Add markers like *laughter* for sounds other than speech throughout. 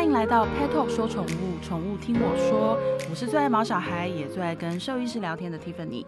欢迎来到 Pet Talk 说宠物，宠物听我说。我是最爱毛小孩，也最爱跟兽医师聊天的 Tiffany。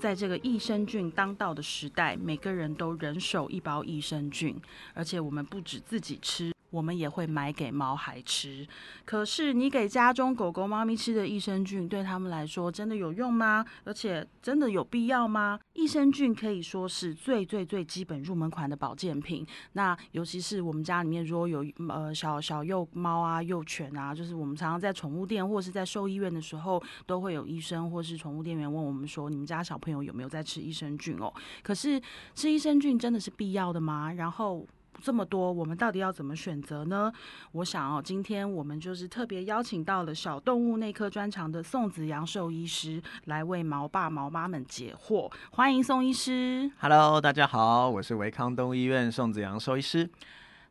在这个益生菌当道的时代，每个人都人手一包益生菌，而且我们不止自己吃。我们也会买给猫孩吃，可是你给家中狗狗、猫咪吃的益生菌，对他们来说真的有用吗？而且真的有必要吗？益生菌可以说是最最最基本入门款的保健品。那尤其是我们家里面如果有呃小小幼猫啊、幼犬啊，就是我们常常在宠物店或是在兽医院的时候，都会有医生或是宠物店员问我们说：你们家小朋友有没有在吃益生菌哦？可是吃益生菌真的是必要的吗？然后。这么多，我们到底要怎么选择呢？我想哦，今天我们就是特别邀请到了小动物内科专长的宋子阳兽医师来为毛爸毛妈们解惑。欢迎宋医师。Hello，大家好，我是维康东医院宋子阳兽医师。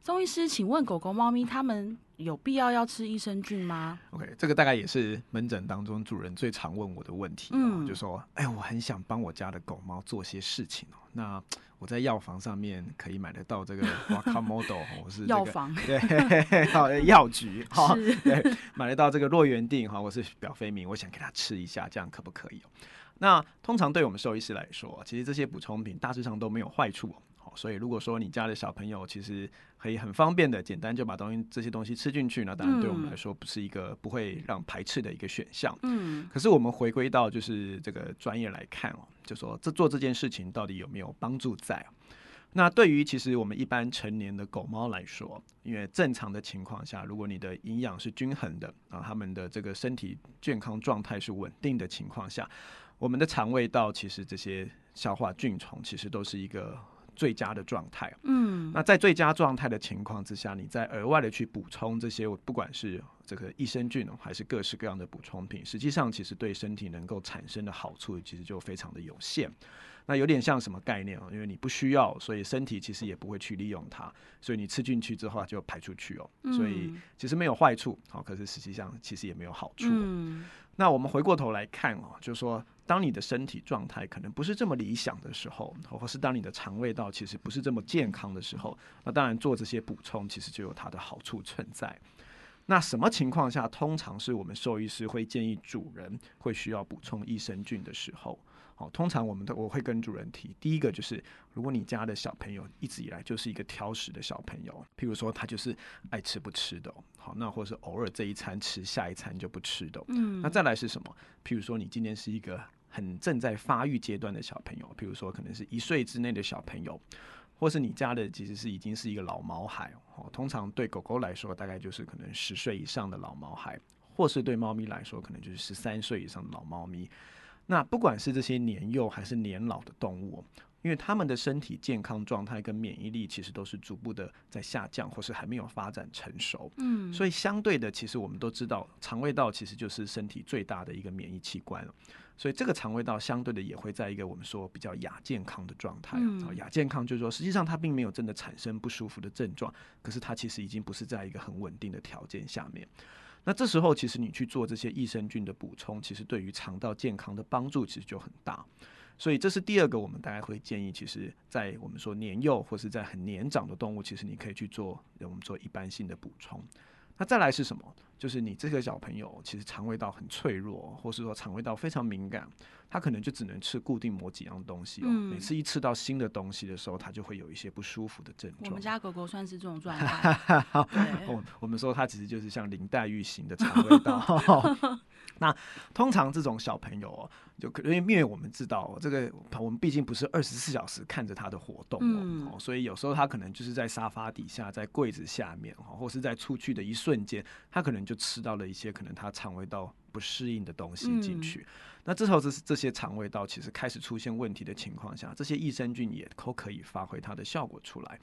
宋医师，请问狗狗、猫咪它们有必要要吃益生菌吗？OK，这个大概也是门诊当中主人最常问我的问题。嗯，就说，哎，我很想帮我家的狗猫做些事情哦，那。我在药房上面可以买得到这个瓦卡莫豆，*laughs* 或是药房对，*laughs* 好药局好，*laughs* 对，买得到这个洛元定哈，我是表飞明，我想给他吃一下，这样可不可以？那通常对我们兽医师来说，其实这些补充品大致上都没有坏处。所以，如果说你家的小朋友其实可以很方便的、简单就把东西这些东西吃进去，那当然对我们来说不是一个不会让排斥的一个选项。嗯，可是我们回归到就是这个专业来看哦，就说这做这件事情到底有没有帮助在？那对于其实我们一般成年的狗猫来说，因为正常的情况下，如果你的营养是均衡的啊，他们的这个身体健康状态是稳定的情况下，我们的肠胃道其实这些消化菌虫其实都是一个。最佳的状态，嗯，那在最佳状态的情况之下，你再额外的去补充这些，不管是这个益生菌还是各式各样的补充品，实际上其实对身体能够产生的好处其实就非常的有限。那有点像什么概念啊？因为你不需要，所以身体其实也不会去利用它，所以你吃进去之后就排出去哦。所以其实没有坏处，好，可是实际上其实也没有好处。嗯那我们回过头来看哦，就是说，当你的身体状态可能不是这么理想的时候，或是当你的肠胃道其实不是这么健康的时候，那当然做这些补充其实就有它的好处存在。那什么情况下，通常是我们兽医师会建议主人会需要补充益生菌的时候？好，通常我们都我会跟主人提，第一个就是，如果你家的小朋友一直以来就是一个挑食的小朋友，譬如说他就是爱吃不吃的，好，那或者是偶尔这一餐吃，下一餐就不吃的，嗯，那再来是什么？譬如说你今天是一个很正在发育阶段的小朋友，譬如说可能是一岁之内的小朋友，或是你家的其实是已经是一个老毛孩，哦，通常对狗狗来说大概就是可能十岁以上的老毛孩，或是对猫咪来说可能就是十三岁以上的老猫咪。那不管是这些年幼还是年老的动物，因为他们的身体健康状态跟免疫力其实都是逐步的在下降，或是还没有发展成熟。嗯，所以相对的，其实我们都知道，肠胃道其实就是身体最大的一个免疫器官所以这个肠胃道相对的也会在一个我们说比较亚健康的状态。啊，亚健康就是说，实际上它并没有真的产生不舒服的症状，可是它其实已经不是在一个很稳定的条件下面。那这时候，其实你去做这些益生菌的补充，其实对于肠道健康的帮助其实就很大。所以这是第二个，我们大概会建议，其实，在我们说年幼或是在很年长的动物，其实你可以去做我们做一般性的补充。那再来是什么？就是你这个小朋友其实肠胃道很脆弱，或是说肠胃道非常敏感，他可能就只能吃固定某几样东西哦。每次一吃到新的东西的时候，他就会有一些不舒服的症状。我们家狗狗算是这种状态。*laughs* 我我们说它其实就是像林黛玉型的肠胃道。*laughs* 那通常这种小朋友哦，就因为因为我们知道这个，我们毕竟不是二十四小时看着他的活动哦，所以有时候他可能就是在沙发底下，在柜子下面哈，或是在出去的一瞬间，他可能就。就吃到了一些可能他肠胃道不适应的东西进去，那这时候这这些肠胃道其实开始出现问题的情况下，这些益生菌也都可以发挥它的效果出来。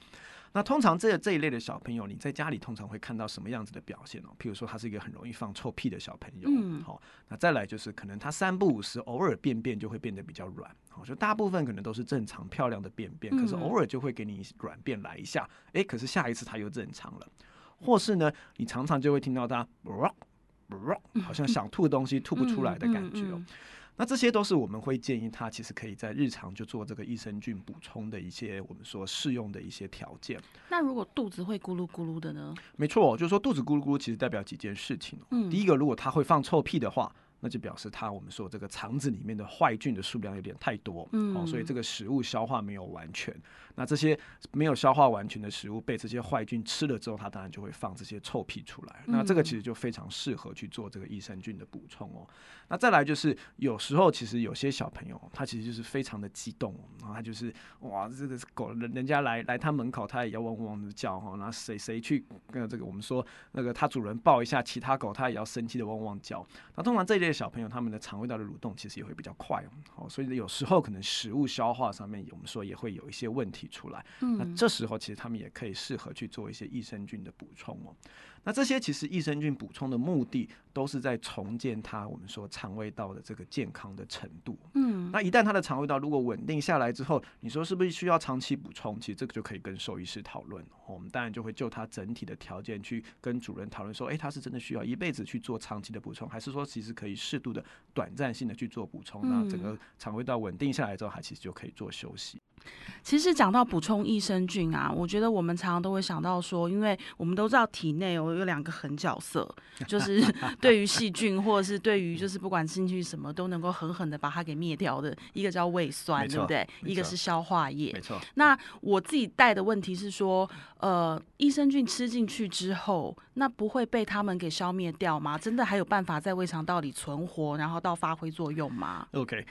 那通常这这一类的小朋友，你在家里通常会看到什么样子的表现哦？譬如说他是一个很容易放臭屁的小朋友，嗯，好，那再来就是可能他三不五时偶尔便便就会变得比较软，好，就大部分可能都是正常漂亮的便便，可是偶尔就会给你软便来一下，哎，可是下一次他又正常了。或是呢，你常常就会听到他，好像想吐东西吐不出来的感觉哦。那这些都是我们会建议他其实可以在日常就做这个益生菌补充的一些我们说适用的一些条件。那如果肚子会咕噜咕噜的呢？没错，就是说肚子咕噜咕噜其实代表几件事情。嗯第一个，如果他会放臭屁的话。那就表示它我们说这个肠子里面的坏菌的数量有点太多，嗯哦，所以这个食物消化没有完全。那这些没有消化完全的食物被这些坏菌吃了之后，它当然就会放这些臭屁出来。那这个其实就非常适合去做这个益生菌的补充哦。那再来就是有时候其实有些小朋友他其实就是非常的激动，然后他就是哇这个狗人人家来来他门口他也要汪汪的叫哈，然后谁谁去跟这个我们说那个他主人抱一下其他狗，他也要生气的汪汪叫。那通常这一类小朋友他们的肠胃道的蠕动其实也会比较快哦，所以有时候可能食物消化上面我们说也会有一些问题出来。那这时候其实他们也可以适合去做一些益生菌的补充哦。那这些其实益生菌补充的目的都是在重建它我们说肠胃道的这个健康的程度。嗯，那一旦它的肠胃道如果稳定下来之后，你说是不是需要长期补充？其实这个就可以跟兽医师讨论。我们当然就会就它整体的条件去跟主人讨论说，哎，它是真的需要一辈子去做长期的补充，还是说其实可以适度的短暂性的去做补充？那整个肠胃道稳定下来之后，它其实就可以做休息。其实讲到补充益生菌啊，我觉得我们常常都会想到说，因为我们都知道体内有有两个狠角色，就 *laughs* 是对于细菌或者是对于就是不管进去什么都能够狠狠的把它给灭掉的，一个叫胃酸，对不对？一个是消化液没。错。那我自己带的问题是说，呃，益生菌吃进去之后，那不会被他们给消灭掉吗？真的还有办法在胃肠道里存活，然后到发挥作用吗？OK，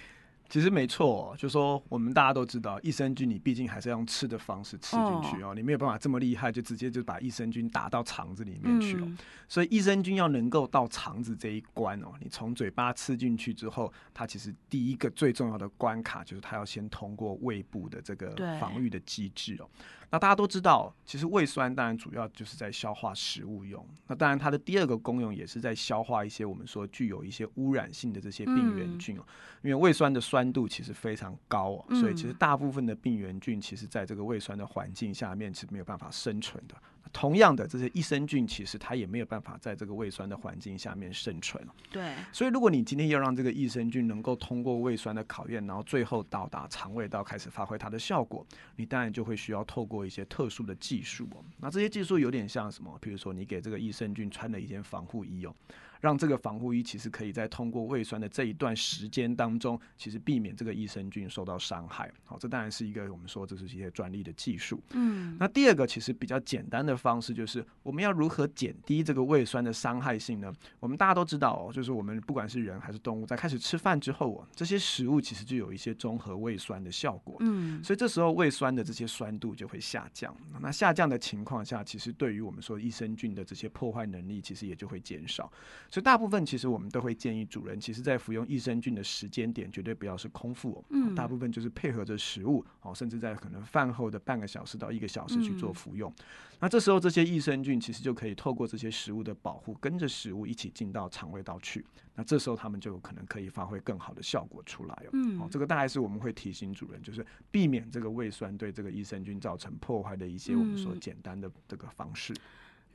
其实没错、就说我们大家都知道，益生菌你毕竟还是要用吃的方式吃进去哦，你没有办法这么厉害，就直接就把益生菌打到肠子里面去哦。嗯所以益生菌要能够到肠子这一关哦，你从嘴巴吃进去之后，它其实第一个最重要的关卡就是它要先通过胃部的这个防御的机制哦。那大家都知道，其实胃酸当然主要就是在消化食物用。那当然它的第二个功用也是在消化一些我们说具有一些污染性的这些病原菌哦。因为胃酸的酸度其实非常高哦，所以其实大部分的病原菌其实在这个胃酸的环境下面是没有办法生存的。同样的，这些益生菌其实它也没有办法在这个胃酸的环境下面生存。对，所以，如果你今天要让这个益生菌能够通过胃酸的考验，然后最后到达肠胃道开始发挥它的效果，你当然就会需要透过一些特殊的技术哦。那这些技术有点像什么？比如说，你给这个益生菌穿了一件防护衣哦。让这个防护衣其实可以在通过胃酸的这一段时间当中，其实避免这个益生菌受到伤害。好，这当然是一个我们说这是一些专利的技术。嗯，那第二个其实比较简单的方式就是我们要如何减低这个胃酸的伤害性呢？我们大家都知道哦，就是我们不管是人还是动物，在开始吃饭之后哦，这些食物其实就有一些中和胃酸的效果。嗯，所以这时候胃酸的这些酸度就会下降。那下降的情况下，其实对于我们说益生菌的这些破坏能力，其实也就会减少。所以大部分其实我们都会建议主人，其实在服用益生菌的时间点绝对不要是空腹哦，嗯大部分就是配合着食物哦，甚至在可能饭后的半个小时到一个小时去做嗯服用。那这时候这些益生菌其实就可以透过这些食物的保护，跟着食物一起进到肠胃道去。那这时候他们就有可能可以发挥更好的效果出来哦。嗯哦，这个大概是我们会提醒主人，就是避免这个胃酸对这个益生菌造成破坏的一些我们说嗯简单的这个方式。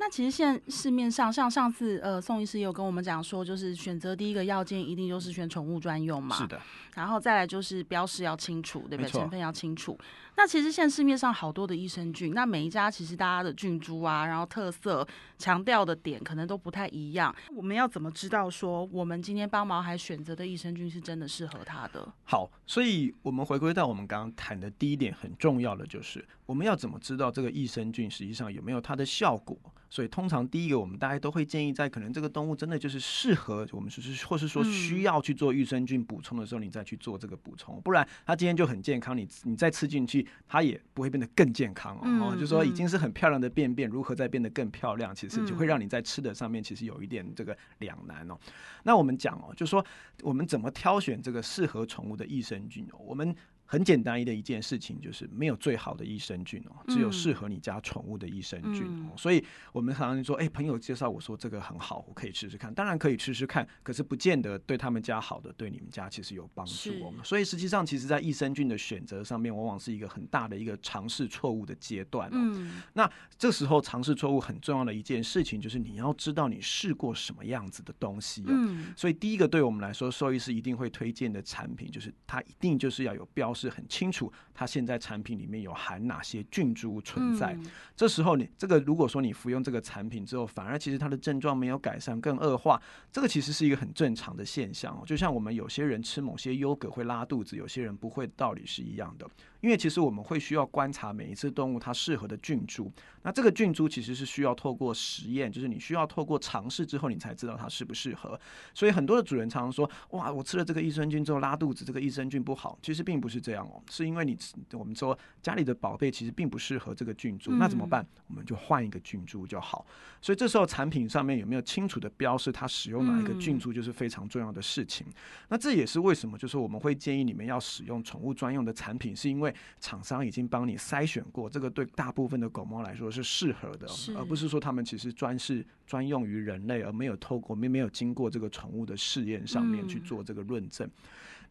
那其实现在市面上，像上次呃宋医师也有跟我们讲说，就是选择第一个药件一定就是选宠物专用嘛，是的，然后再来就是标识要清楚，对不对？成分要清楚。那其实现在市面上好多的益生菌，那每一家其实大家的菌株啊，然后特色强调的点可能都不太一样。我们要怎么知道说我们今天帮毛孩选择的益生菌是真的适合他的？好，所以我们回归到我们刚刚谈的第一点，很重要的就是我们要怎么知道这个益生菌实际上有没有它的效果。所以通常第一个，我们大家都会建议，在可能这个动物真的就是适合我们就是或是说需要去做益生菌补充的时候，你再去做这个补充，不然它今天就很健康，你你再吃进去，它也不会变得更健康哦。就说已嗯经是很漂亮的便便，如何再变得更漂亮，其实就会嗯让你在吃的上面其实有一点这个两难哦。那我们讲哦，就说我们怎么挑选这个适合宠物的益生菌哦，我们。很简单的一件事情，就是没有最好的益生菌哦，只有适合你家宠物的益生菌哦。所以我们常常说，哎，朋友介绍我说这个很好，我可以吃吃看。当然可以吃吃看，可是不见得对他们家好的，对你们家其实有帮助哦。所以实际上，其实在益生菌的选择上面，往往是一个很大的一个尝试错误的阶段哦。那这时候尝试错误很重要的一件事情，就是你要知道你试过什么样子的东西哦。所以第一个对我们来说，兽医师一定会推荐的产品，就是它一定就是要有标示很清楚，它现在产品里面有含哪些菌株存在。这时候你这个如果说你服用这个产品之后，反而其实它的症状没有改善，更恶化，这个其实是一个很正常的现象哦。就像我们有些人吃某些优格会拉肚子，有些人不会，道理是一样的。因为其实我们会需要观察每一次动物它适合的菌株，那这个菌株其实是需要透过实验，就是你需要透过尝试之后，你才知道它适不适合。所以很多的主人常常说：“哇，我吃了这个益生菌之后拉肚子，这个益生菌不好。”其实并不是这样哦，是因为你我们说家里的宝贝其实并不适合这个菌株，那怎么办？我们就换一个菌株就好。所以这时候产品上面有没有清楚的标示它使用哪一个菌株，就是非常重要的事情。那这也是为什么，就是我们会建议你们要使用宠物专用的产品，是因为。厂商已经帮你筛选过，这个对大部分的狗猫来说是适合的，而不是说他们其实专是专用于人类，而没有透过没没有经过这个宠物的试验上面去做这个论证。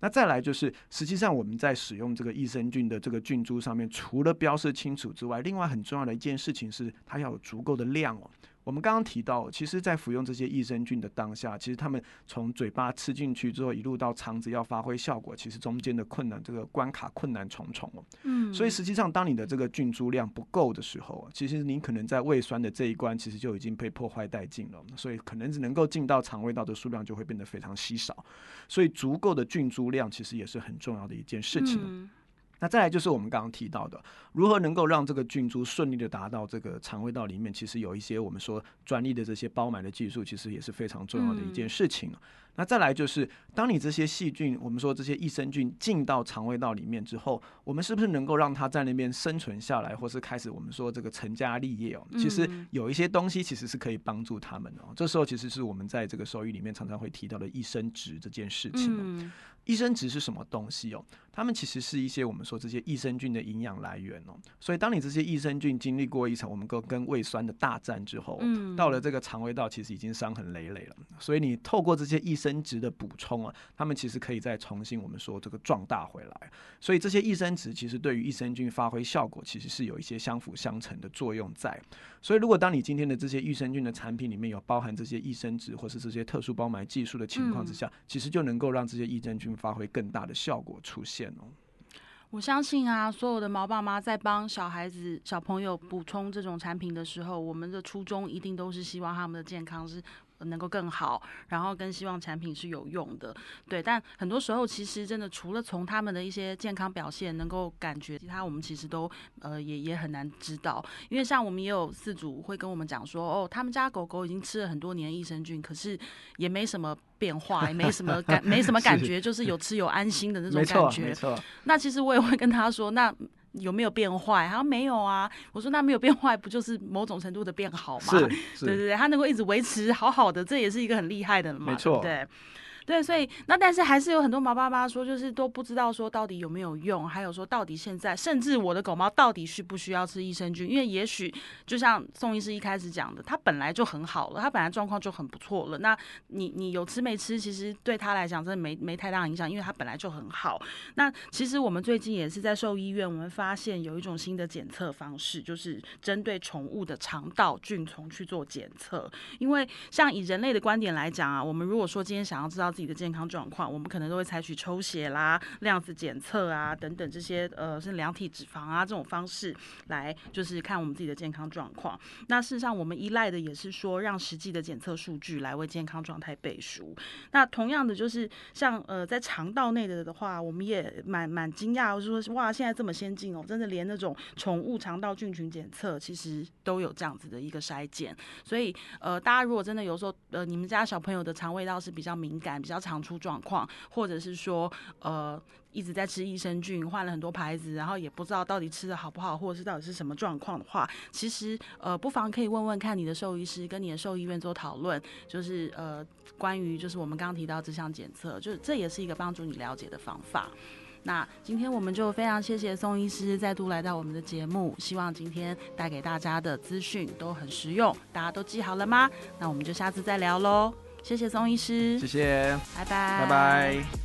那再来就是，实际上我们在使用这个益生菌的这个菌株上面，除了标示清楚之外，另外很重要的一件事情是，它要有足够的量哦。我们刚刚提到，其实，在服用这些益生菌的当下，其实他们从嘴巴吃进去之后，一路到肠子要发挥效果，其实中间的困难，这个关卡困难重重哦。嗯，所以实际上，当你的这个菌株量不够的时候，其实你可能在胃酸的这一关，其实就已经被破坏殆尽了。所以，可能只能够进到肠胃道的数量就会变得非常稀少。所以，足够的菌株量其实也是很重要的一件事情。那再来就是我们刚刚提到的，如何能够让这个菌株顺利的达到这个肠胃道里面，其实有一些我们说专利的这些包埋的技术，其实也是非常重要的一件事情。那再来就是，当你这些细菌，我们说这些益生菌进到肠胃道里面之后，我们是不是能够让它在那边生存下来，或是开始我们说这个成家立业哦？其实有一些东西其实是可以帮助他们哦。这时候其实是我们在这个收益里面常常会提到的益生值这件事情。益生值是什么东西哦？它们其实是一些我们说这些益生菌的营养来源哦。所以当你这些益生菌经历过一场我们跟跟胃酸的大战之后，嗯到了这个肠胃道，其实已经伤痕累累了。所以你透过这些益生值的补充啊，它们其实可以再重新我们说这个壮大回来。所以这些益生值其实对于益生菌发挥效果，其实是有一些相辅相成的作用在。所以如果当你今天的这些益生菌的产品里面有包含这些益生值或是这些特殊包埋技术的情况之下，其实就能够让这些益生菌发挥更大的效果出现哦。我相信啊，所有的毛爸妈在帮小孩子、小朋友补充这种产品的时候，我们的初衷一定都是希望他们的健康是。能够更好，然后更希望产品是有用的，对。但很多时候，其实真的除了从他们的一些健康表现能够感觉，其他我们其实都呃也也很难知道。因为像我们也有四组会跟我们讲说，哦，他们家狗狗已经吃了很多年益生菌，可是也没什么变化，也没什么感，没什么 *laughs* 感觉，就是有吃有安心的那种感觉。没错，那其实我也会跟他说，那。有没有变坏？他说没有啊。我说那没有变坏，不就是某种程度的变好吗？对对对，他能够一直维持好好的，这也是一个很厉害的嘛。没错，对。对，对所以那但是还是有很多毛爸爸说，就是都不知道说到底有没有用，还有说到底现在，甚至我的狗猫到底需不需要吃益生菌？因为也许就像宋医师一开始讲的，它本来就很好了，它本来状况就很不错了。那你你有吃没吃，其实对他来讲真的没没太大影响，因为它本来就很好。那其实我们最近也是在兽医院，我们发现有一种新的检测方式，就是针对宠物的肠道菌虫去做检测。因为像以人类的观点来讲啊，我们如果说今天想要知道自己的健康状况，我们可能都会采取抽血啦、量子检测啊等等这些呃是量体脂肪啊这种方式来就是看我们自己的健康状况。那事实上我们依赖的也是说让实际的检测数据来为健康状态背书。那同样的就是像呃在肠道内的的话，我们也蛮蛮惊讶，就是说哇现在这么先进哦，真的连那种宠物肠道菌群检测其实都有这样子的一个筛检。所以呃大家如果真的有时候呃你们家小朋友的肠胃道是比较敏感、比较常出状况或者是说呃一直在吃益生菌换了很多牌子然后也不知道到底吃的好不好或者是到底是什么状况的话其实呃不妨可以问问看你的兽医师跟你的兽医院做讨论就是呃关于就是我们刚刚提到这项检测就是这也是一个帮助你了解的方法。那今天我们就非常谢谢宋医师再度来到我们的节目希望今天带给大家的资讯都很实用大家都记好了吗？那我们就下次再聊喽谢谢宗医师。谢谢。拜拜。拜拜。